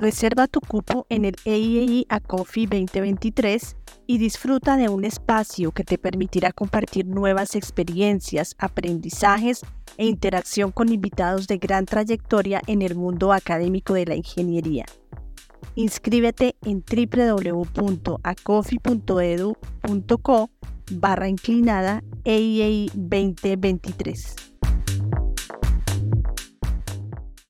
Reserva tu cupo en el AIAI a 2023 y disfruta de un espacio que te permitirá compartir nuevas experiencias, aprendizajes e interacción con invitados de gran trayectoria en el mundo académico de la ingeniería. Inscríbete en www.acofi.edu.co e barra inclinada AIAI 2023.